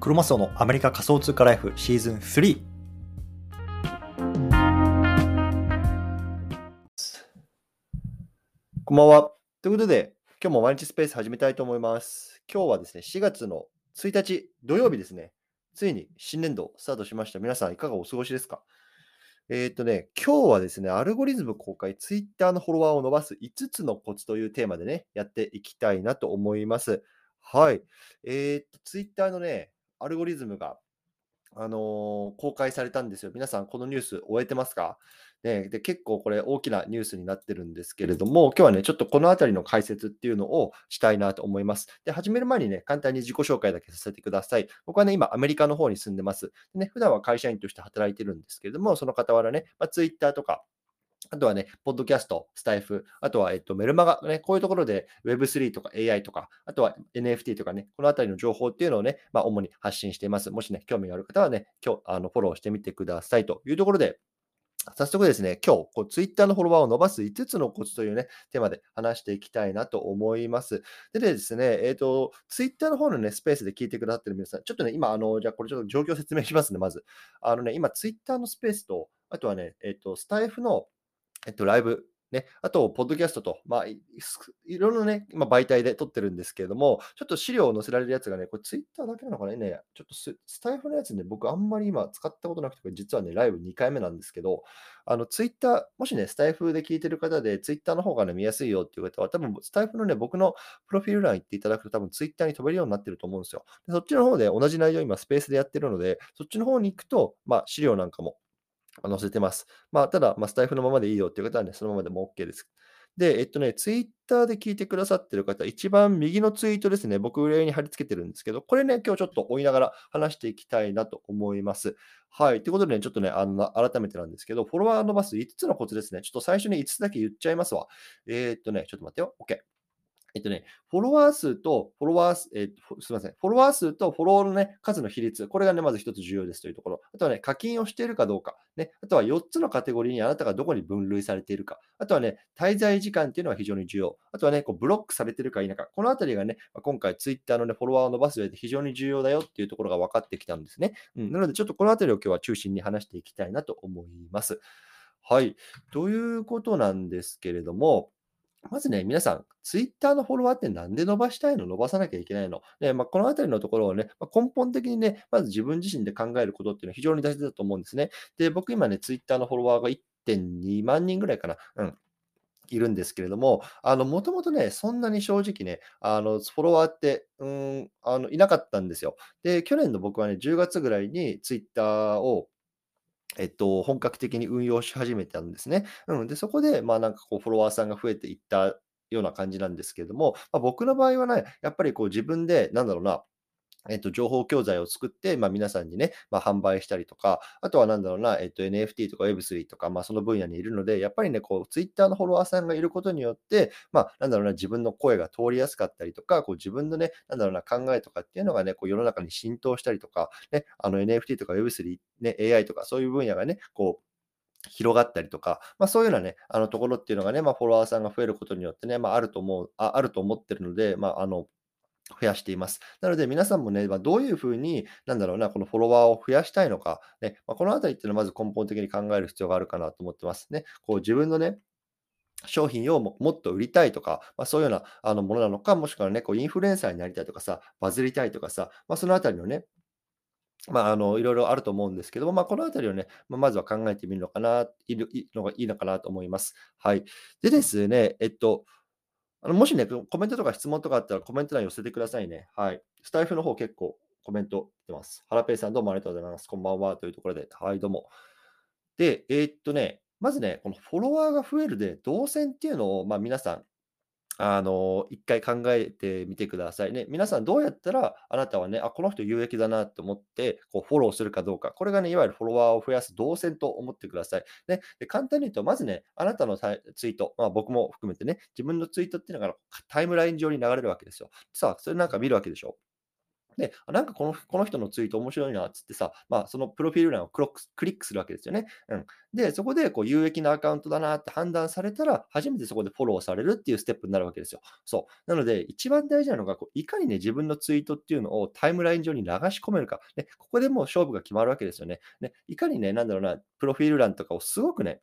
クロマスオのアメリカ仮想通貨ライフシーズン3。こんばんは。ということで、今日も毎日スペース始めたいと思います。今日はですね、4月の1日土曜日ですね。ついに新年度スタートしました。皆さんいかがお過ごしですか？えーっとね、今日はですね、アルゴリズム公開、ツイッターのフォロワーを伸ばす5つのコツというテーマでね、やっていきたいなと思います。はい。えーっと、ツイッターのね、アルゴリズムが、あの公開されたんですよ。皆さん、このニュース終えてますか、ね、で結構これ大きなニュースになってるんですけれども、今日はね、ちょっとこのあたりの解説っていうのをしたいなと思います。で、始める前にね、簡単に自己紹介だけさせてください。僕はね、今、アメリカの方に住んでます。でね、普段は会社員として働いてるんですけれども、その傍らね、まあ、Twitter とか、あとはね、ポッドキャスト、スタイフ、あとは、えっと、メルマガ、ね、こういうところで Web3 とか AI とか、あとは NFT とかね、このあたりの情報っていうのをね、まあ、主に発信しています。もしね、興味がある方はね、今日、あの、フォローしてみてくださいというところで、早速ですね、今日、こう Twitter のフォロワーを伸ばす5つのコツというね、テーマで話していきたいなと思います。でですね、えっ、と、Twitter の方のね、スペースで聞いてくださってる皆さん、ちょっとね、今、あの、じゃあこれちょっと状況説明しますね、まず。あのね、今、Twitter のスペースと、あとはね、えっ、と、スタイフの、えっと、ライブ、ね、あと、ポッドキャストと、まあ、いろいろね、今、媒体で撮ってるんですけれども、ちょっと資料を載せられるやつがね、これ、ツイッターだけなのかな？ね、ちょっとスタイフのやつね、僕、あんまり今、使ったことなくて、実はね、ライブ2回目なんですけど、あの、ツイッター、もしね、スタイフで聞いてる方で、ツイッターの方がね、見やすいよっていう方は、多分、スタイフのね、僕のプロフィール欄行っていただくと、多分、ツイッターに飛べるようになってると思うんですよ。でそっちの方で同じ内容、今、スペースでやってるので、そっちの方に行くと、まあ、資料なんかもあ載せてます。まあ、ただ、まあ、スタイフのままでいいよっていう方はね、そのままでも OK です。で、えっとね、ツイッターで聞いてくださってる方、一番右のツイートですね、僕上に貼り付けてるんですけど、これね、今日ちょっと追いながら話していきたいなと思います。はい。ということでね、ちょっとね、あの改めてなんですけど、フォロワー伸ばす5つのコツですね。ちょっと最初に5つだけ言っちゃいますわ。えーっとね、ちょっと待ってよ。OK。えっとね、フォロワー数とフォロワー数、えーとすみません、フォロワー数とフォローの、ね、数の比率、これがね、まず一つ重要ですというところ。あとはね、課金をしているかどうか。ね、あとは4つのカテゴリーにあなたがどこに分類されているか。あとはね、滞在時間っていうのは非常に重要。あとはね、こうブロックされているか否か。このあたりがね、ま今回ツイッターの、ね、フォロワーを伸ばす上で非常に重要だよっていうところが分かってきたんですね。うん、なので、ちょっとこのあたりを今日は中心に話していきたいなと思います。はい。ということなんですけれども、まずね、皆さん、ツイッターのフォロワーってなんで伸ばしたいの？伸ばさなきゃいけないの？ね、まあ、このあたりのところをね、まあ根本的にね、まず自分自身で考えることっていうのは非常に大事だと思うんですね。で、僕今ね、ツイッターのフォロワーが1.2万人ぐらいかな？うん。いるんですけれども、あの、もともとね、そんなに正直ね、あの、フォロワーって、うん、あの、いなかったんですよ。で、去年の僕はね、10月ぐらいにツイッターを、えっと、本格的に運用し始めたんですね。うん。で、そこで、まあなんかこう、フォロワーさんが増えていったような感じなんですけれども、まあ、僕の場合はね、やっぱりこう自分で、なんだろうな、えっと、情報教材を作って、まあ、皆さんにね、まあ、販売したりとか、あとはなんだろうな、えっと、NFT とか Web3 とか、まあ、その分野にいるので、やっぱりね、こう、Twitter のフォロワーさんがいることによって、まあ、なんだろうな、自分の声が通りやすかったりとか、こう、自分のね、なんだろうな、考えとかっていうのがね、こう、世の中に浸透したりとか、ね、あの NFT とか Web3、ね、AI とか、そういう分野がね、こう、広がったりとか、まあ、そういうようなね、あのところっていうのがね、まあ、フォロワーさんが増えることによってね、まあ、あると思う、ああると思ってるので、まあ、あの、増やしています。なので、皆さんもね、まあ、どういうふうに、なんだろうな、このフォロワーを増やしたいのか、ね、まあ、このあたりっていうのはまず根本的に考える必要があるかなと思ってますね。こう自分のね、商品をもっと売りたいとか、まあ、そういうようなあのものなのか、もしくはね、こうインフルエンサーになりたいとかさ、バズりたいとかさ、ま、そのあたりのね、まあ、あの、いろいろあると思うんですけども、まあ、このあたりをね、まあ、まずは考えてみるのかな、いるのがいいのかなと思います。はい。でですね、えっと、あのもしね、コメントとか質問とかあったらコメント欄に寄せてくださいね。はい。スタイフの方結構コメント出ます。ハラペイさんどうもありがとうございます。こんばんはというところで、はい、どうも。で、えーっとね、まずね、このフォロワーが増えるで、動線っていうのを、まあ、皆さん、あの、一回考えてみてくださいね。皆さんどうやったら、あなたはね、あ、この人有益だなって思って、こうフォローするかどうか。これがね、いわゆるフォロワーを増やす動線と思ってください。ね、で簡単に言うと、まずね、あなたのツイート、まあ、僕も含めてね、自分のツイートっていうのがタイムライン上に流れるわけですよ。さあ、それなんか見るわけでしょ？で、なんかこのこの人のツイート面白いなっつってさ、まあ、そのプロフィール欄をクロッククリックするわけですよね。うん。で、そこでこう有益なアカウントだなって判断されたら、初めてそこでフォローされるっていうステップになるわけですよ。そう。なので、一番大事なのが、こういかにね、自分のツイートっていうのをタイムライン上に流し込めるか。ね、ここでもう勝負が決まるわけですよね。ね、いかにね、なんだろうな、プロフィール欄とかをすごくね、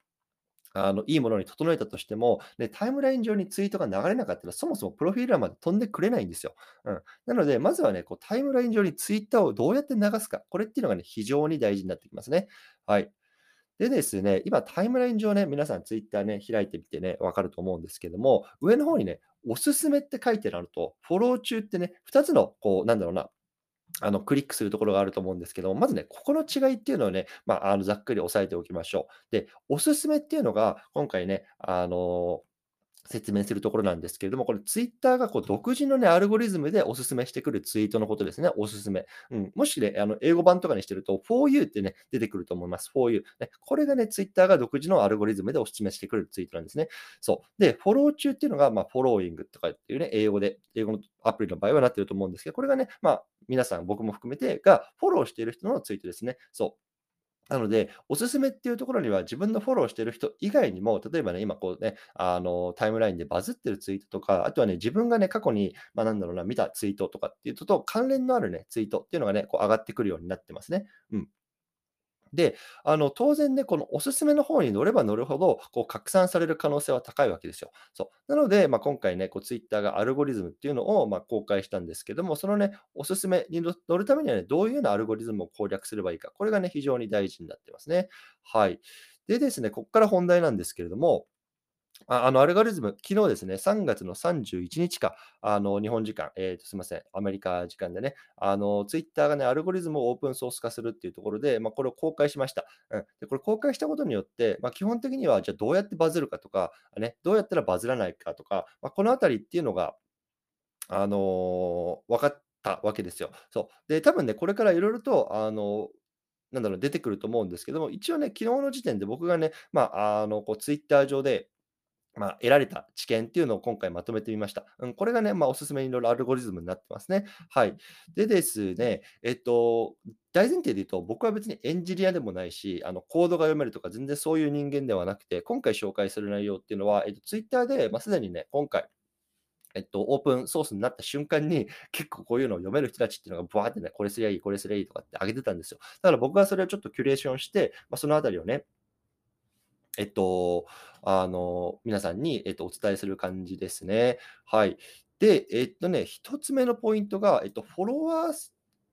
あの、いいものに整えたとしても、ね、タイムライン上にツイートが流れなかったら、そもそもプロフィール欄まで飛んでくれないんですよ。うん。なので、まずはね、こうタイムライン上にツイッターをどうやって流すか、これっていうのがね、非常に大事になってきますね。はい。でですね、今タイムライン上ね、皆さんツイッターね、開いてみてね、わかると思うんですけども、上の方にね、おすすめって書いてあると、フォロー中ってね、2つの、こう、なんだろうな、あの、クリックするところがあると思うんですけど、まずね、ここの違いっていうのをね、まあ、あの、ざっくり押さえておきましょう。で、おすすめっていうのが、今回ね、あの説明するところなんですけれども、これツイッターがこう独自のね、アルゴリズムでおすすめしてくるツイートのことですね。おすすめ。うん、もしね、あの英語版とかにしてると、for you ってね、出てくると思います。for you。ね、これがね、ツイッターが独自のアルゴリズムでおすすめしてくるツイートなんですね。そう。で、フォロー中っていうのが、まあ、フォローイングとかっていうね、英語で、英語のアプリの場合はなってると思うんですけど、これがね、まあ、皆さん、僕も含めてがフォローしている人のツイートですね。そう。なので、おすすめっていうところには自分のフォローしてる人以外にも、例えばね、今こうね、あの、タイムラインでバズってるツイートとか、あとはね、自分がね、過去に、まあなんだろうな、見たツイートとかっていうと、関連のあるね、ツイートっていうのがね、こう上がってくるようになってますね。うん。で、あの、当然ね、このおすすめの方に乗れば乗るほど、こう拡散される可能性は高いわけですよ。そう。なので、まあ、今回ね、こう Twitter がアルゴリズムっていうのを、まあ、公開したんですけども、そのね、おすすめに乗るためにはね、どういうようなアルゴリズムを攻略すればいいか、これがね、非常に大事になってますね。はい。でですね、ここから本題なんですけれども、あの、アルゴリズム、昨日ですね、3月の31日か、あの、日本時間、えーと、すみません、アメリカ時間でね、あの、ツイッターがね、アルゴリズムをオープンソース化するっていうところで、まあ、これを公開しました。うん。で、これ公開したことによって、まあ、基本的には、じゃあどうやってバズるかとか、ね、どうやったらバズらないかとか、まあ、このあたりっていうのが、あのー分かったわけですよ。そう。で、多分ね、これからいろいろと、あのなんだろう、出てくると思うんですけども、一応ね、昨日の時点で僕がね、まあ、あの、こう、ツイッター上で、まあ、得られた知見っていうのを今回まとめてみました。うん、これがね、まあ、おすすめに乗るアルゴリズムになってますね。はい。でですね、えっと、大前提で言うと、僕は別にエンジニアでもないし、あのコードが読めるとか、全然そういう人間ではなくて、今回紹介する内容っていうのは、えっと、Twitter で、まあ、すでにね、今回、えっと、オープンソースになった瞬間に、結構こういうのを読める人たちっていうのが、ブワーってね、これすりゃいい、これすりゃいいとかって上げてたんですよ。だから僕はそれをちょっとキュレーションして、まあ、そのあたりをね、えっと、あの、皆さんに、えっと、お伝えする感じですね。はい。で、えっとね、一つ目のポイントが、えっと、フォロワー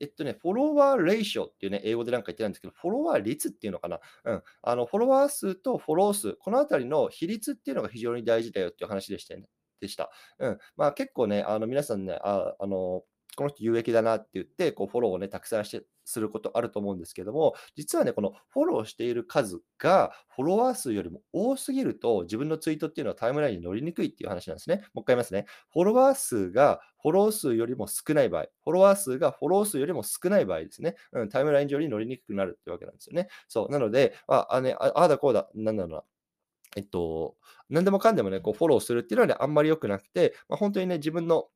えっとね、フォロワーレーションっていうね、英語でなんか言ってたんですけど、フォロワー率っていうのかな。うん。あの、フォロワー数とフォロー数、このあたりの比率っていうのが非常に大事だよっていう話でしたよね。でした。うん。まあ結構ね、あの皆さんね、ああの、この人有益だなって言って、こうフォローをね、たくさんしてすることあると思うんですけども、実はね、このフォローしている数がフォロワー数よりも多すぎると、自分のツイートっていうのはタイムラインに乗りにくいっていう話なんですね。もう一回言いますね。フォロワー数がフォロー数よりも少ない場合、フォロワー数がフォロー数よりも少ない場合ですね。うん、タイムライン上に乗りにくくなるってわけなんですよね。そう。なので、あ、あね、ああだこうだ、なんだろうな。えっと、何でもかんでもね、こうフォローするっていうのはね、あんまり良くなくて、まあ、本当にね、自分の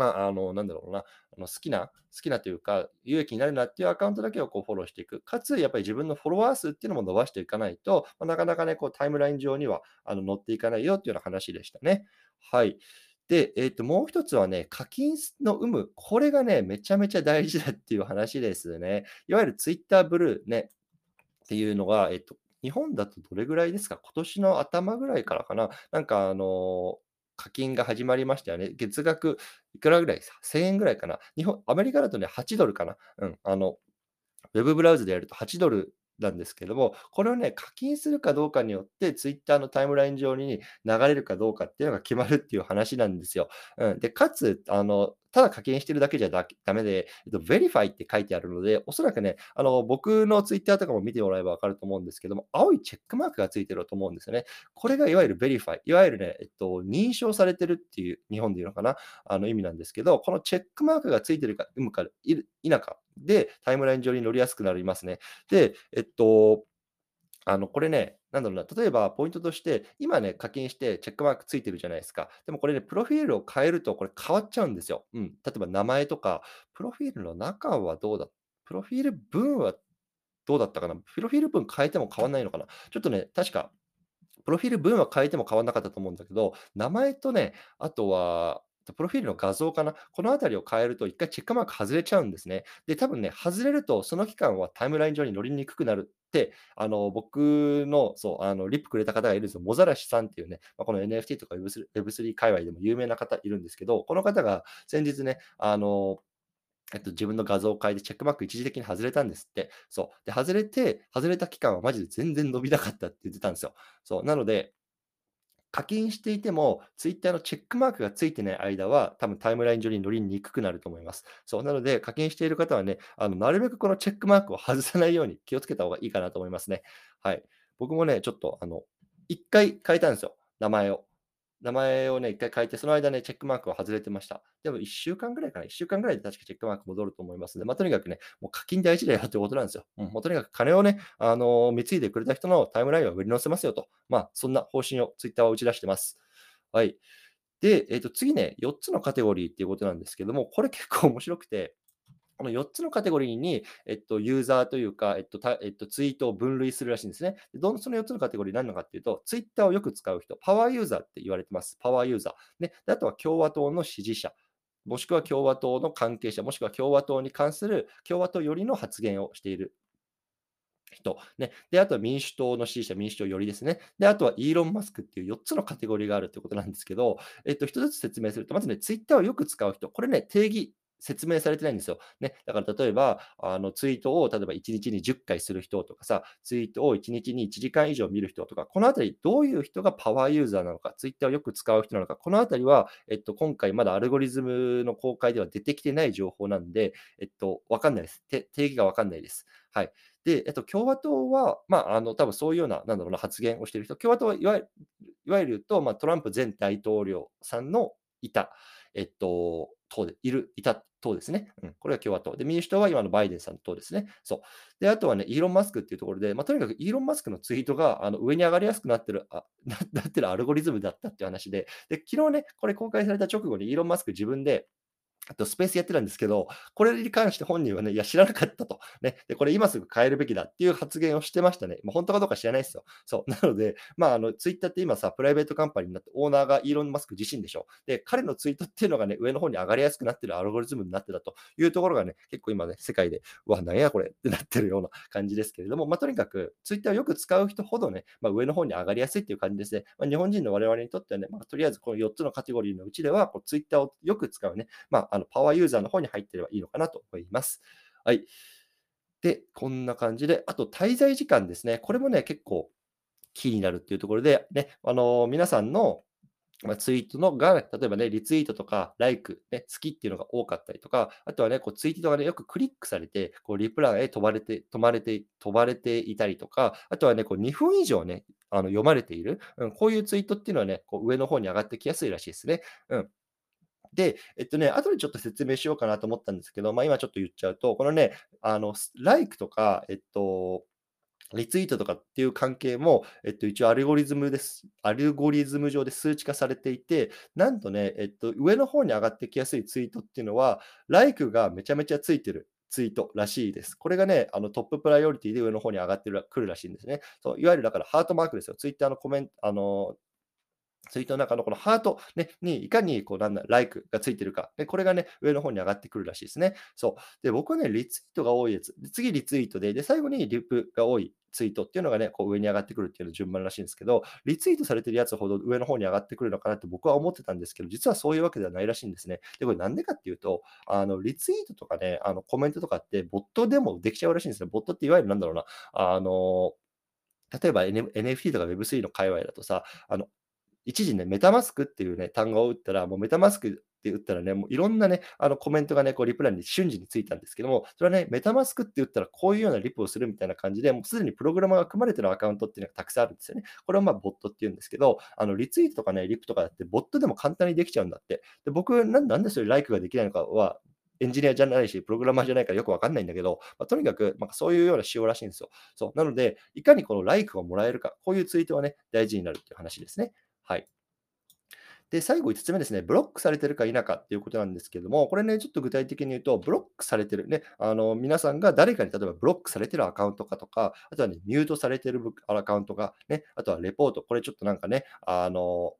まあ、あの、なんだろうな、あの好きな、好きなというか、有益になるなっていうアカウントだけをこうフォローしていく。かつ、やっぱり自分のフォロワー数っていうのも伸ばしていかないと、まあ、なかなかね、こうタイムライン上にはあの乗っていかないよっていうような話でしたね。はい。で、えっ、ー、と、もう一つはね、課金の有無。これがね、めちゃめちゃ大事だっていう話ですね。いわゆる Twitter ブルーね、っていうのが、えっ、ー、と、日本だとどれぐらいですか？今年の頭ぐらいからかななんかあの課金が始まりましたよね。月額いくらぐらい ?1000 円ぐらいかな。日本、アメリカだとね、8ドルかな。うん。あの、ウェブブラウザでやると8ドルなんですけども、これをね、課金するかどうかによって、ツイッターのタイムライン上に流れるかどうかっていうのが決まるっていう話なんですよ。うん、で、かつ、あの、ただ課金してるだけじゃだめで、えっと、Verify って書いてあるので、おそらくね、あの、僕のツイッターとかも見てもらえばわかると思うんですけども、青いチェックマークがついてると思うんですよね。これがいわゆる Verify、いわゆるね、えっと、認証されてるっていう、日本で言うのかな、あの意味なんですけど、このチェックマークがついてるか、有無か、否かで、タイムライン上に乗りやすくなりますね。で、えっと、あの、これね、なんだろうな、例えばポイントとして、今ね、課金してチェックマークついてるじゃないですか。でもこれね、プロフィールを変えるとこれ変わっちゃうんですよ。うん。例えば名前とか、プロフィールの中はどうだプロフィール文はどうだったかなプロフィール文変えても変わんないのかなちょっとね、確か、プロフィール文は変えても変わんなかったと思うんだけど、名前とね、あとは、プロフィールの画像かなこのあたりを変えると一回チェックマーク外れちゃうんですね。で、多分ね、外れるとその期間はタイムライン上に乗りにくくなるって、あの、僕の、そう、あの、リップくれた方がいるんですよ。モザラシさんっていうね、まあ、この NFT とか Web3, 界隈でも有名な方いるんですけど、この方が先日ね、あの、えっと、自分の画像を変えてチェックマーク一時的に外れたんですって。そう。で、外れて、外れた期間はマジで全然伸びなかったって言ってたんですよ。そう。なので、課金していても、ツイッターのチェックマークがついてない間は、多分タイムライン上に乗りにくくなると思います。そう。なので、課金している方はね、あの、なるべくこのチェックマークを外さないように気をつけた方がいいかなと思いますね。はい。僕もね、ちょっと、あの、一回変えたんですよ。名前を。名前をね、一回変えて、その間ね、チェックマークは外れてました。でも1週間ぐらいかな ?1 週間ぐらいで確かチェックマーク戻ると思いますので、まあ、とにかくね、もう課金大事だよってことなんですよ。うん、もうとにかく金をね、あのー、貢いでくれた人のタイムラインを売り乗せますよと。まあ、そんな方針をツイッターは打ち出してます。はい。で、えっ、ー、と、次ね、4つのカテゴリーっていうことなんですけども、これ結構面白くて、この4つのカテゴリーに、えっと、ユーザーというか、えっとたえっと、ツイートを分類するらしいんですね。どその4つのカテゴリー何なのかっていうと、ツイッターをよく使う人、パワーユーザーって言われてます。パワーユーザー。ね、であとは共和党の支持者。もしくは共和党の関係者、もしくは共和党に関する共和党寄りの発言をしている人。ね。で、あとは民主党の支持者、民主党寄りですね。で、あとはイーロン・マスクっていう4つのカテゴリーがあるってことなんですけど、えっと、1つずつ説明すると、まずね、ツイッターをよく使う人。これね、定義説明されてないんですよ。ね。だから例えば、あのツイートを例えば1日に10回する人とかさ、ツイートを1日に1時間以上見る人とか、このあたりどういう人がパワーユーザーなのか、ツイッターをよく使う人なのか、このあたりは、えっと、今回まだアルゴリズムの公開では出てきてない情報なんで、えっと、わかんないです。定義がわかんないです。はい。で、えっと、共和党は、まあ、あの、多分そういうような、なんだろうな、発言をしている人、共和党はいわゆいわゆる言うと、まあ、トランプ前大統領さんのいた、えっと、党で、いる、いた党ですね。うん、これは共和党。で、民主党は今のバイデンさんの党ですね。そう。で、あとはね、イーロン・マスクっていうところで、まあ、とにかくイーロン・マスクのツイートがあの上に上がりやすくなってる、あ なってるアルゴリズムだったっていう話で、で、昨日ね、これ公開された直後にイーロン・マスク自分で、あとスペースやってたんですけど、これに関して本人はね、いや、知らなかったと。ね。で、これ今すぐ変えるべきだっていう発言をしてましたね。まあ、本当かどうか知らないですよ。そう。なので、まあ、あの、ツイッターって今さ、プライベートカンパニーになって、オーナーがイーロン・マスク自身でしょ。で、彼のツイートっていうのがね、上の方に上がりやすくなってるアルゴリズムになってたというところがね、結構今ね、世界で、うわ、なんやこれってなってるような感じですけれども、まあ、とにかく、ツイッターをよく使う人ほどね、まあ、上の方に上がりやすいっていう感じですね。まあ、日本人の我々にとってはね、まあ、とりあえずこの4つのカテゴリーのうちでは、こうツイッターをよく使うね、まあ、あのパワーユーザーの方に入ってればいいのかなと思います。はい。で、こんな感じで、あと滞在時間ですね。これもね、結構キーになるっていうところで、ね、あの、皆さんのまツイートのが、例えばね、リツイートとか、ライク、ね、好きっていうのが多かったりとか、あとはね、こうツイートがね、よくクリックされて、こうリプランへ飛ばれて、飛ばれて、飛ばれていたりとか、あとはね、こう2分以上ね、あの読まれている、うん、こういうツイートっていうのはね、こう上の方に上がってきやすいらしいですね。うん。で、えっとね、後でちょっと説明しようかなと思ったんですけど、まあ、今ちょっと言っちゃうと、このね、あの、ライクとか、えっと、リツイートとかっていう関係も、えっと、一応アルゴリズムです。アルゴリズム上で数値化されていて、なんとね、えっと、上の方に上がってきやすいツイートっていうのは、ライクがめちゃめちゃついてるツイートらしいです。これがね、あのトッププライオリティで上の方に上がってくるらしいんですね。そういわゆるだからハートマークですよ。ツイッターのコメント、あのツイートの中のこのハート、ね、にいかにこうなんだ、ライクがついてるか、で、これがね、上の方に上がってくるらしいですね。そう。で、僕はね、リツイートが多いやつ。で次、リツイートで、で、最後にリプが多いツイートっていうのがね、こう上に上がってくるっていうの順番らしいんですけど、リツイートされてるやつほど上の方に上がってくるのかなって僕は思ってたんですけど、実はそういうわけではないらしいんですね。で、これなんでかっていうと、あの、リツイートとかね、あの、コメントとかって、ボットでもできちゃうらしいんですね。ボットっていわゆるなんだろうな、あの、例えば NFT とか Web3 の界隈だとさ、あの、一時ね、メタマスクっていうね、単語を打ったら、もうメタマスクって打ったらね、もういろんなね、あのコメントがね、こうリプランに瞬時についたんですけども、それはね、メタマスクって言ったらこういうようなリプをするみたいな感じで、もうすでにプログラマーが組まれてるアカウントっていうのがたくさんあるんですよね。これはまあボットっていうんですけど、あのリツイートとかね、リプとかだってボットでも簡単にできちゃうんだって。で僕なん、なんでそれライクができないのかは、エンジニアじゃないし、プログラマーじゃないからよくわかんないんだけど、まあ、とにかく、まあ、そういうような仕様らしいんですよ。そう。なので、いかにこのライクをもらえるか、こういうツイートはね、大事になるっていう話ですね。はい。で、最後5つ目ですね、ブロックされてるか否かっていうことなんですけども、これね、ちょっと具体的に言うと、ブロックされてる、ね、あの皆さんが誰かに例えばブロックされてるアカウントかとか、あとはね、ミュートされてるアカウントが、ね、あとはレポート、これちょっとなんかね、あの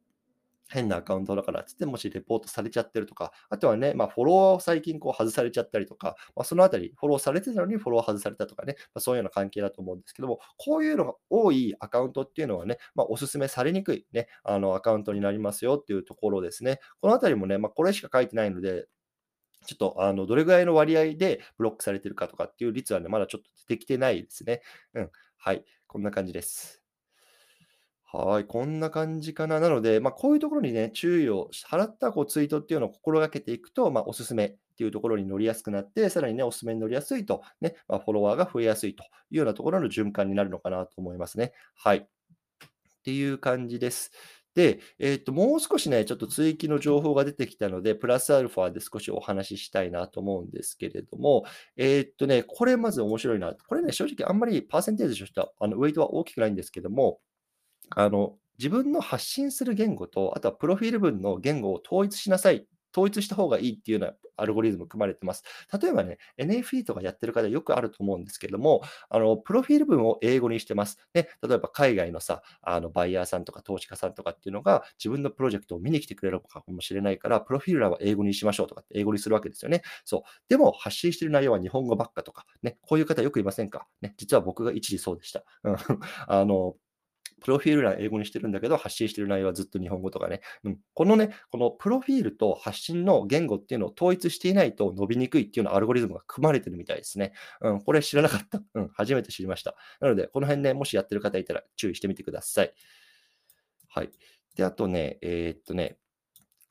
変なアカウントだからっつって、もしレポートされちゃってるとか、あとはね、まあ、フォロワーを最近こう外されちゃったりとか、まあ、そのあたり、フォローされてたのにフォロー外されたとかね、まあ、そういうような関係だと思うんですけども、こういうのが多いアカウントっていうのはね、まあ、お勧めされにくいね、あのアカウントになりますよっていうところですね。このあたりもね、まあ、これしか書いてないので、ちょっとあのどれぐらいの割合でブロックされてるかとかっていう率はね、まだちょっと出てきてないですね。うん。はい。こんな感じです。はい、こんな感じかな。なので、まあ、こういうところにね、注意を払ったこうツイートっていうのを心がけていくと、まあ、おすすめっていうところに乗りやすくなって、さらにね、おすすめに乗りやすいと、ね、まあ、フォロワーが増えやすいというようなところの循環になるのかなと思いますね。はい。っていう感じです。で、えっ、と、もう少しね、ちょっと追記の情報が出てきたので、プラスアルファで少しお話ししたいなと思うんですけれども、えっ、とね、これまず面白いな。これね、正直あんまりパーセンテージとしては、あのウェイトは大きくないんですけども、あの、自分の発信する言語と、あとはプロフィール文の言語を統一しなさい。統一した方がいいっていうようなアルゴリズム組まれてます。例えばね、NFE とかやってる方よくあると思うんですけども、あの、プロフィール文を英語にしてます。ね、例えば海外のさ、あの、バイヤーさんとか投資家さんとかっていうのが自分のプロジェクトを見に来てくれるかもしれないから、プロフィール欄は英語にしましょうとかって英語にするわけですよね。そう。でも発信してる内容は日本語ばっかとか、ね、こういう方よくいませんか？ね、実は僕が一時そうでした。うん。あの、プロフィール欄英語にしてるんだけど、発信してる内容はずっと日本語とかね。うん、このね、このプロフィールと発信の言語っていうのを統一していないと伸びにくいっていうようなアルゴリズムが組まれてるみたいですね。うん、これ知らなかった。うん、初めて知りました。なので、この辺ね、もしやってる方いたら注意してみてください。はい。で、あとね、えー、っとね、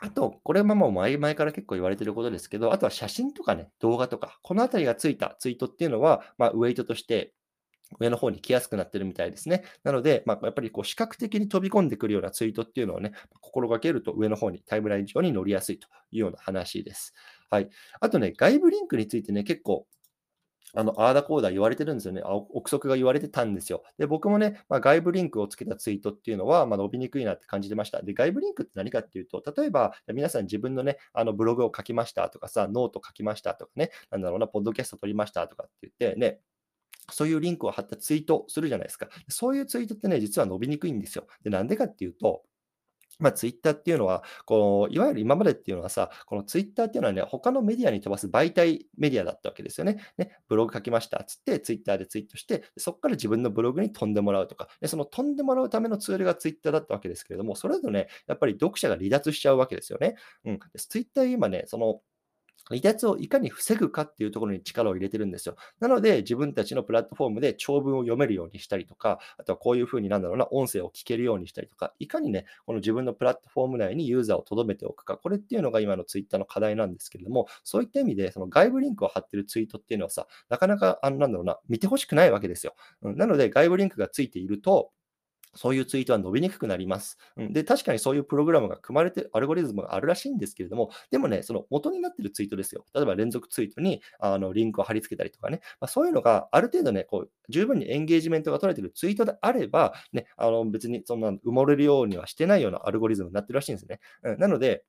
あと、これはもう前々から結構言われてることですけど、あとは写真とかね、動画とか、このあたりがついたツイートっていうのは、まあ、ウェイトとして上の方に来やすくなってるみたいですね。なので、まあ、やっぱりこう視覚的に飛び込んでくるようなツイートっていうのをね、心がけると上の方にタイムライン上に乗りやすいというような話です。はい。あとね、外部リンクについてね、結構あの、あーだこーだ言われてるんですよね。あ憶測が言われてたんですよ。で、僕もね、まあ、外部リンクをつけたツイートっていうのは、まあ、伸びにくいなって感じてました。で、外部リンクって何かっていうと、例えば、皆さん自分のね、あのブログを書きましたとかさ、ノート書きましたとかね、なんだろうな、ポッドキャスト撮りましたとかって言ってね、そういうリンクを貼ったツイートするじゃないですか。そういうツイートってね、実は伸びにくいんですよ。で、なんでかっていうと、まあ、ツイッターっていうのは、このいわゆる今までっていうのはさ、このツイッターっていうのはね、他のメディアに飛ばす媒体メディアだったわけですよね。ねブログ書きましたっつって、ツイッターでツイートして、そこから自分のブログに飛んでもらうとか、でその飛んでもらうためのツールがツイッターだったわけですけれども、それだとね、やっぱり読者が離脱しちゃうわけですよね。うん。ツイッター今ね、その離脱をいかに防ぐかっていうところに力を入れてるんですよ。なので、自分たちのプラットフォームで長文を読めるようにしたりとか、あとはこういうふうになんだろうな、音声を聞けるようにしたりとか、いかにね、この自分のプラットフォーム内にユーザーを留めておくか、これっていうのが今のツイッターの課題なんですけれども、そういった意味で、その外部リンクを貼ってるツイートっていうのはさ、なかなか、あの、なんだろうな、見てほしくないわけですよ。うん、なので、外部リンクがついていると、そういうツイートは伸びにくくなります。うん、で、確かにそういうプログラムが組まれて、アルゴリズムがあるらしいんですけれども、でもね、その元になってるツイートですよ。例えば連続ツイートにあのリンクを貼り付けたりとかね、まあ、そういうのがある程度ね、こう十分にエンゲージメントが取れてるツイートであれば、ね、あの別にそんな埋もれるようにはしてないようなアルゴリズムになってるらしいんですね。うん、なので、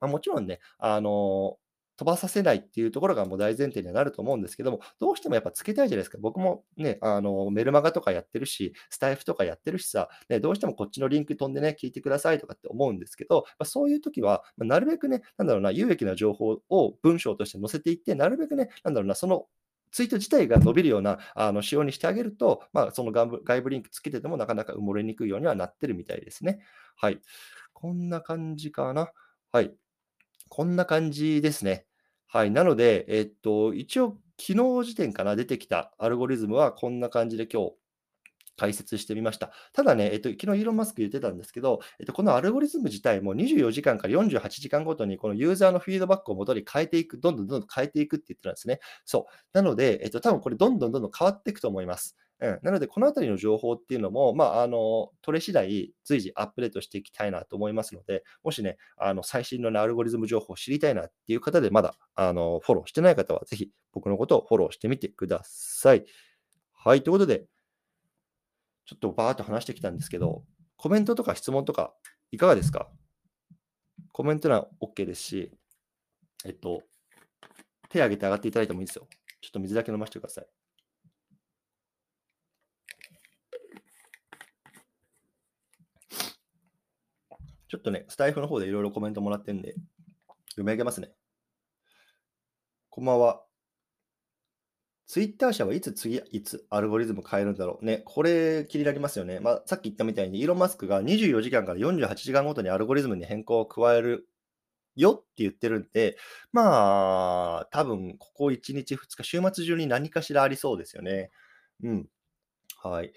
まあ、もちろんね、あの飛ばさせないっていうところがもう大前提にはなると思うんですけども、どうしてもやっぱつけたいじゃないですか。僕もね、あの、メルマガとかやってるし、スタイフとかやってるしさ、ね、どうしてもこっちのリンク飛んでね、聞いてくださいとかって思うんですけど、まあ、そういう時は、まあ、なるべくね、なんだろうな、有益な情報を文章として載せていって、なるべくね、なんだろうな、そのツイート自体が伸びるようなあの仕様にしてあげると、まあ、その外部外部リンクつけててもなかなか埋もれにくいようにはなってるみたいですね。はい。こんな感じかな。はい。こんな感じですね。はい。なので、えっと、一応、昨日時点から出てきたアルゴリズムはこんな感じで今日解説してみました。ただね、えっと、昨日イーロン・マスク言ってたんですけど、えっと、このアルゴリズム自体も24時間から48時間ごとにこのユーザーのフィードバックをもとに変えていく、どんどんどんどん変えていくって言ってたんですね。そう。なので、えっと、多分これどんどんどんどん変わっていくと思います。うん、なので、このあたりの情報っていうのも、まあ、あの、取れ次第、随時アップデートしていきたいなと思いますので、もしね、あの、最新の、ね、アルゴリズム情報を知りたいなっていう方で、まだ、あの、フォローしてない方は、ぜひ僕のことをフォローしてみてください。はい、ということで、ちょっとバーっと話してきたんですけど、コメントとか質問とか、いかがですか？コメント欄 OK ですし、えっと、手挙げて上がっていただいてもいいですよ。ちょっと水だけ飲ませてください。ちょっとね、スタイフの方でいろいろコメントもらってるんで、読み上げますね。こんばんは。ツイッター社はいつ次、いつアルゴリズム変えるんだろう。ね、これ気になりますよね。まあ、さっき言ったみたいに、イーロン・マスクが24時間から48時間ごとにアルゴリズムに変更を加えるよって言ってるんで、まあ、多分ここ1日、2日、週末中に何かしらありそうですよね。うん。はい。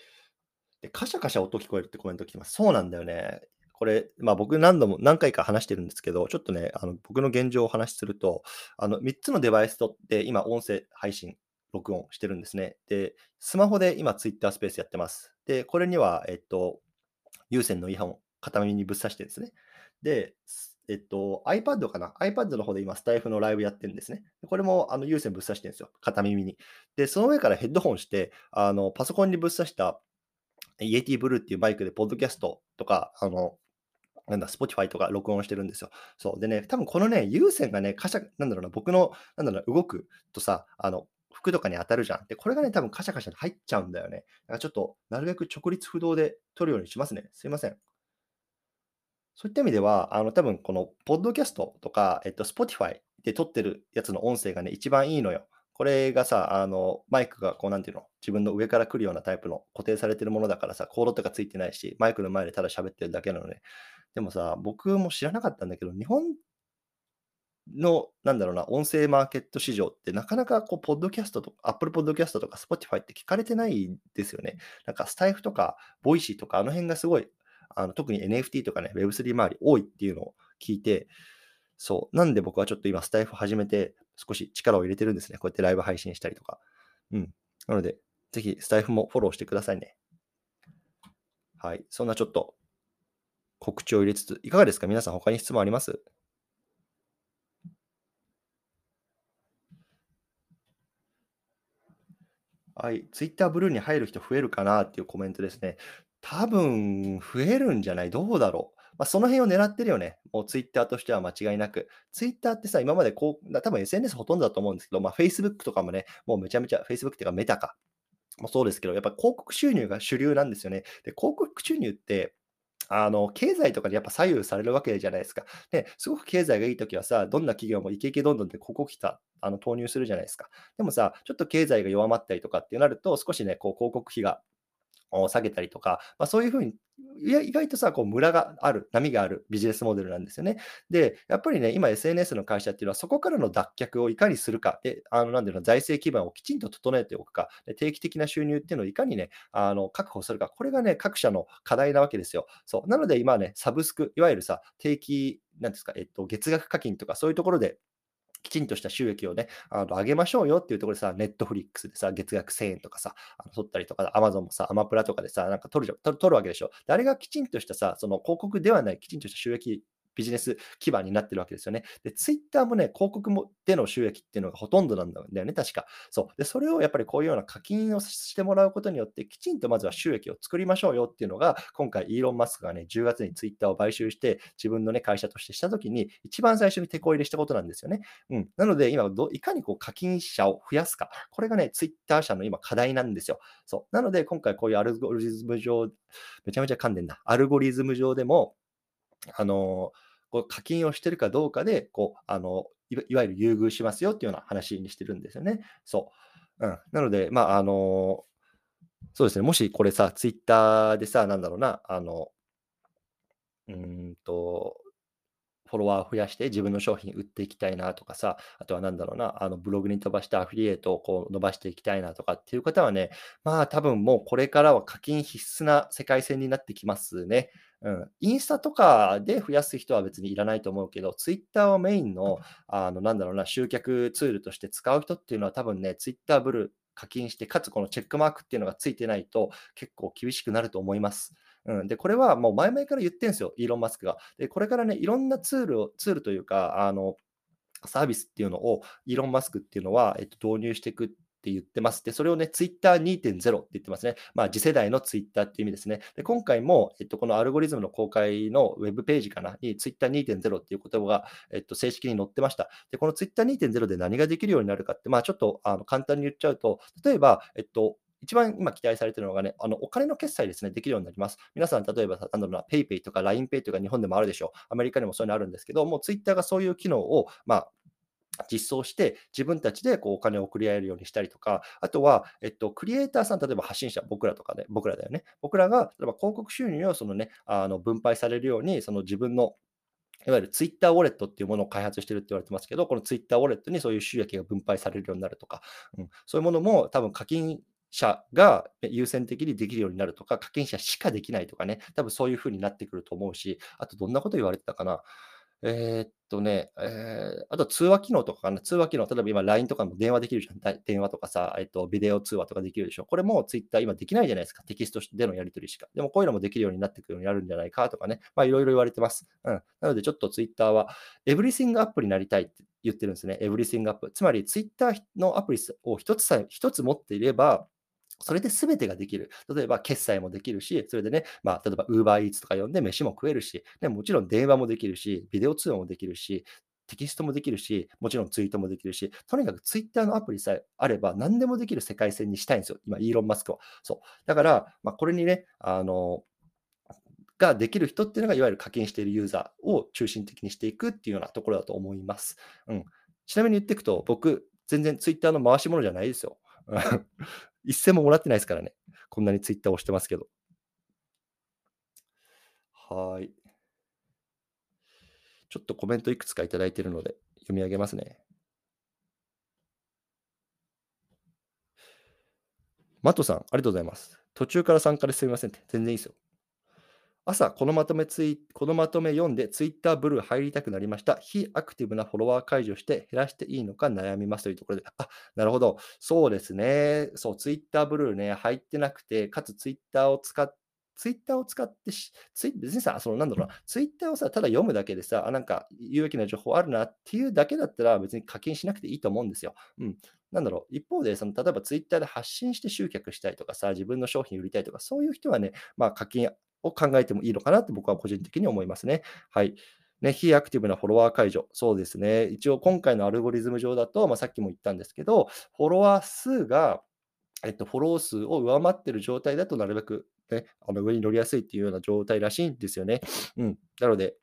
で、カシャカシャ音聞こえるってコメント来てます。そうなんだよね。これ、まあ僕何度も、何回か話してるんですけど、ちょっとね、あの僕の現状をお話しすると、あの3つのデバイスとって今音声配信録音してるんですね。で、スマホで今 Twitter スペースやってます。で、これには、えっと、有線のイヤホン片耳にぶっ刺してですね。で、えっと、iPad かな ?iPad の方で今、スタイフのライブやってるんですね。これもあの有線ぶっ刺してるんですよ。片耳に。で、その上からヘッドホンして、あのパソコンにぶっ刺したイエティブルーっていうバイクで、ポッドキャストとか、あの、なんだ、Spotify とか録音してるんですよ。そう。でね、多分このね、有線がね、カシャ、なんだろうな、僕の、なんだろうな、動くとさ、あの、服とかに当たるじゃん。で、これがね、多分カシャカシャ入っちゃうんだよね。だからちょっと、なるべく直立不動で撮るようにしますね。すいません。そういった意味では、あの、多分この、ポッドキャストとか、えっと、Spotify で撮ってるやつの音声がね、一番いいのよ。これがさ、あの、マイクがこう、なんていうの、自分の上から来るようなタイプの固定されてるものだからさ、コードとかついてないし、マイクの前でただ喋ってるだけなので、でもさ、僕も知らなかったんだけど、日本の、なんだろうな、音声マーケット市場ってなかなかこう、ポッドキャストとか、Apple Podcast とか Spotify って聞かれてないですよね。なんかスタエフとか、 Voicy とか、あの辺がすごい、あの特に NFT とかね、Web3 周り多いっていうのを聞いて、そう。なんで僕はちょっと今、スタエフ始めて、少し力を入れてるんですね。こうやってライブ配信したりとか。うん。なので、ぜひスタエフもフォローしてくださいね。はい。そんなちょっと告知を入れつつ、いかがですか？皆さん他に質問あります？はい。ツイッターブルーに入る人増えるかなっていうコメントですね。多分、増えるんじゃない？どうだろう？まあ、その辺を狙ってるよね。もうツイッターとしては間違いなく。ツイッターってさ、今までこう、多分 SNS ほとんどだと思うんですけど、まあ、Facebook とかもね、もうめちゃめちゃ、Facebook っていうかメタか。もそうですけど、やっぱ広告収入が主流なんですよね。で、広告収入って、あの、経済とかにやっぱ左右されるわけじゃないですか。で、すごく経済がいいときはさ、どんな企業もイケイケどんどんでここ来たあの投入するじゃないですか。でもさ、ちょっと経済が弱まったりとかってなると、少しね、こう広告費が下げたりとか、まあ、そういうふうに、いや意外とさ、こうムラがある、波があるビジネスモデルなんですよね。で、やっぱりね、今 SNS の会社っていうのはそこからの脱却をいかにするか、で、あの、なんていうの、財政基盤をきちんと整えておくか、で定期的な収入っていうのをいかにね、あの、確保するか、これがね、各社の課題なわけですよ。そう。なので今ね、サブスク、いわゆるさ、定期、なんですか、えっと、月額課金とかそういうところできちんとした収益をね、あの上げましょうよっていうところでさ、ネットフリックスでさ、月額1000円とかさ、あの取ったりとか、アマゾンもさ、アマプラとかでさ、なんか取る取るわけでしょ。であれがきちんとしたさ、その広告ではない、きちんとした収益ビジネス基盤になってるわけですよね。で、ツイッターもね、広告もでの収益っていうのがほとんどなんだよね、確か。そう。で、それをやっぱりこういうような課金をしてもらうことによって、きちんとまずは収益を作りましょうよっていうのが、今回、イーロン・マスクがね、10月にツイッターを買収して、自分のね、会社としてしたときに、一番最初に手こ入れしたことなんですよね。うん。なので、今ど、いかにこう課金者を増やすか。これがね、ツイッター社の今課題なんですよ。そう。なので、今回こういうアルゴリズム上、めちゃめちゃ噛んでんだ。アルゴリズム上でも、あのーこう課金をしてるかどうかで、こう、あの、いわゆる優遇しますよっていうような話にしてるんですよね。そう。うん。なので、まあ、あの、そうですね。もしこれさ、ツイッターでさ、なんだろうな、あの、うんと、フォロワーを増やして自分の商品売っていきたいなとかさ、あとはなんだろうな、あのブログに飛ばしてアフィリエイトをこう伸ばしていきたいなとかっていう方はね、まあ多分もうこれからは課金必須な世界線になってきますね。うん、インスタとかで増やす人は別にいらないと思うけど、ツイッターをメインの、あの、なんだろうな、集客ツールとして使う人っていうのは多分ね、ツイッターブル課金して、かつこのチェックマークっていうのがついてないと、結構厳しくなると思います。うん、で、これはもう前々から言ってるんですよ、イーロン・マスクが。で、これからね、いろんなツールを、ツールというか、あの、サービスっていうのを、イーロン・マスクっていうのは、えっと、導入していくって言ってます。で、それをね、Twitter2.0 って言ってますね。まあ、次世代の Twitter っていう意味ですね。で、今回も、えっと、このアルゴリズムの公開のウェブページかな、に Twitter2.0 っていう言葉が、えっと、正式に載ってました。で、この Twitter2.0 で何ができるようになるかって、まあ、ちょっとあの簡単に言っちゃうと、例えば、えっと、一番今期待されているのがね、あのお金の決済ですね、できるようになります。皆さん、例えば、なんだろうな、PayPay とか LINEPay とか日本でもあるでしょう。アメリカにもそういうのあるんですけど、もう Twitter がそういう機能を、まあ、実装して、自分たちでこうお金を送り合えるようにしたりとか、あとは、えっと、クリエイターさん、例えば発信者、僕らとかね、僕らだよね。僕らが、例えば広告収入をそのね、あの分配されるように、その自分のいわゆるツイッターウォレットっていうものを開発してるって言われてますけど、このツイッターウォレットにそういう収益が分配されるようになるとか、うん、そういうものも多分課金者が優先的にできるようになるとか、課金者しかできないとかね、多分そういう風になってくると思うし、あとどんなこと言われてたかな。えーっとね、えー、あと通話機能とかかな。通話機能、例えば今 LINE とかも電話できるじゃん。電話とかさ、えっと、ビデオ通話とかできるでしょ。これも Twitter 今できないじゃないですか。テキストでのやり取りしか。でもこういうのもできるようになってくるようになるんじゃないかとかね。まあいろいろ言われてます。うん。なのでちょっと Twitter は Everything アップになりたいって言ってるんですね。Everything アップ。つまり Twitter のアプリを一つさえ、一つ持っていれば、それで全てができる。例えば、決済もできるし、それでね、まあ、例えば、UberEats とか呼んで飯も食えるし、ね、もちろん電話もできるし、ビデオ通話もできるし、テキストもできるし、もちろんツイートもできるし、とにかくツイッターのアプリさえあれば何でもできる世界線にしたいんですよ。今、イーロン・マスクは。そう。だから、まあ、これにね、あの、ができる人っていうのが、いわゆる課金しているユーザーを中心的にしていくっていうようなところだと思います。うん。ちなみに言っていくと、僕、全然ツイッターの回し物じゃないですよ。一銭ももらってないですからね。こんなにツイッターをしてますけど。はい。ちょっとコメントいくつかいただいているので読み上げますね。マトさん、ありがとうございます。途中から参加ですみませんって。全然いいですよ。朝、このまとめツイ、このまとめ読んで、ツイッターブルー入りたくなりました。非アクティブなフォロワー解除して減らしていいのか悩みますというところで、あ、なるほど。そうですね。そう、ツイッターブルーね、入ってなくて、かつツイッターを使って、ツイッターを使ってし、ツイ別にさ、そのなんだろうな、ツイッターをさ、ただ読むだけでさ、あ、なんか有益な情報あるなっていうだけだったら別に課金しなくていいと思うんですよ。うん。なんだろう、一方で、その例えばツイッターで発信して集客したいとかさ、自分の商品売りたいとか、そういう人はね、まあ課金を考えてもいいのかなって僕は個人的に思いますね。はい。ね、非アクティブなフォロワー解除。そうですね。一応今回のアルゴリズム上だと、まあ、さっきも言ったんですけど、フォロワー数が、えっと、フォロー数を上回ってる状態だとなるべく、ね、あの上に乗りやすいっていうような状態らしいんですよね。うん。なので、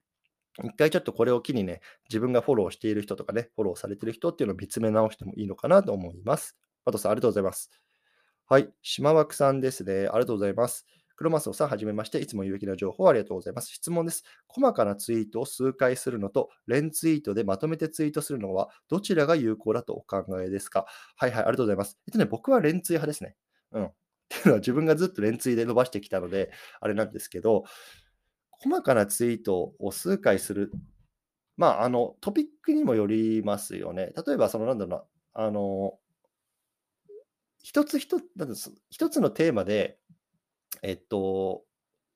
一回ちょっとこれを機にね、自分がフォローしている人とかね、フォローされている人っていうのを見つめ直してもいいのかなと思います。パトさん、ありがとうございます。はい。島枠さんですね。ありがとうございます。クロマスオさん、はじめまして。いつも有益な情報ありがとうございます。質問です。細かなツイートを数回するのと、連ツイートでまとめてツイートするのは、どちらが有効だとお考えですか？はいはい、ありがとうございます。えっとね、僕は連ツイ派ですね。うん。っていうのは自分がずっと連ツイで伸ばしてきたので、あれなんですけど、細かなツイートを数回する。まあ、あの、トピックにもよりますよね。例えば、その、なんだろうな、あの、一つ一つ、一つのテーマで、えっと、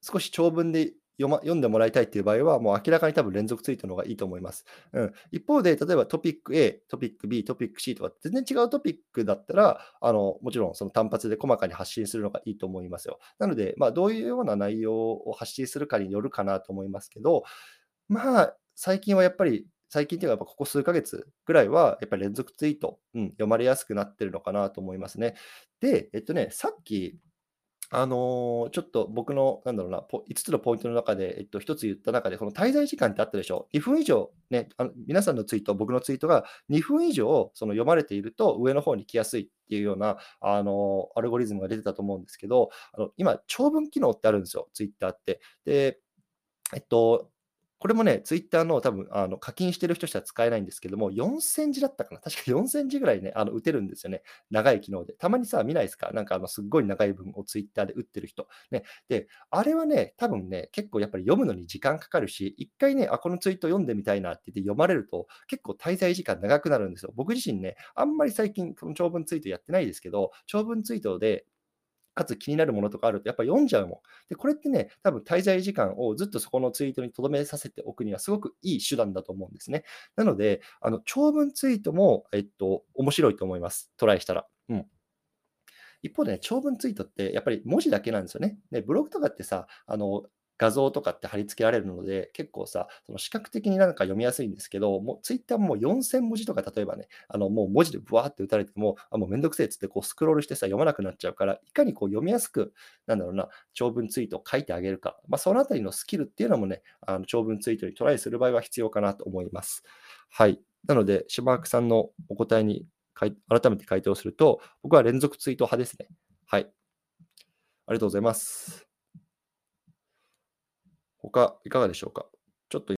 少し長文で読,、ま、読んでもらいたいっていう場合は、もう明らかに多分連続ツイートの方がいいと思います。うん、一方で、例えばトピック A、トピック B、トピック C とか、全然違うトピックだったら、あのもちろんその単発で細かに発信するのがいいと思いますよ。なので、まあ、どういうような内容を発信するかによるかなと思いますけど、まあ、最近はやっぱり最近っていうか、やっぱここ数ヶ月ぐらいは、やっぱり連続ツイート、うん、読まれやすくなってるのかなと思いますね。で、えっとね、さっき、あの、ちょっと僕の、なんだろうな、5つのポイントの中で、えっと、1つ言った中で、この滞在時間ってあったでしょ？2分以上、ね、あの皆さんのツイート、僕のツイートが2分以上その読まれていると、上の方に来やすいっていうような、あの、アルゴリズムが出てたと思うんですけど、あの今、長文機能ってあるんですよ、ツイッターって。で、えっと、これもね、ツイッターの多分あの課金してる人しか使えないんですけども、4000字だったかな確か4000字ぐらいね、あの打てるんですよね。長い機能で。たまにさ、見ないですか？なんかあのすっごい長い文をツイッターで打ってる人。ね。で、あれはね、多分ね、結構やっぱり読むのに時間かかるし、一回ね、あ、このツイート読んでみたいなって言って読まれると、結構滞在時間長くなるんですよ。僕自身ね、あんまり最近、この長文ツイートやってないですけど、長文ツイートでかつ気になるものとかあると、やっぱ読んじゃうもん。で、これってね、多分滞在時間をずっとそこのツイートに留めさせておくにはすごくいい手段だと思うんですね。なので、あの長文ツイートも、えっと、面白いと思います。トライしたら。うん。一方でね、長文ツイートってやっぱり文字だけなんですよね。で、ブログとかってさ、あの、画像とかって貼り付けられるので、結構さ、その視覚的になんか読みやすいんですけど、もうツイッターも4000文字とか、例えばね、あのもう文字でブワーって打たれても、あもうめんどくせえっつってこうスクロールしてさ、読まなくなっちゃうから、いかにこう読みやすく、なんだろうな、長文ツイートを書いてあげるか、まあ、そのあたりのスキルっていうのもね、あの長文ツイートにトライする場合は必要かなと思います。はい。なので、島枠さんのお答えに改めて回答すると、僕は連続ツイート派ですね。はい。ありがとうございます。他、いかがでしょうか？ちょっと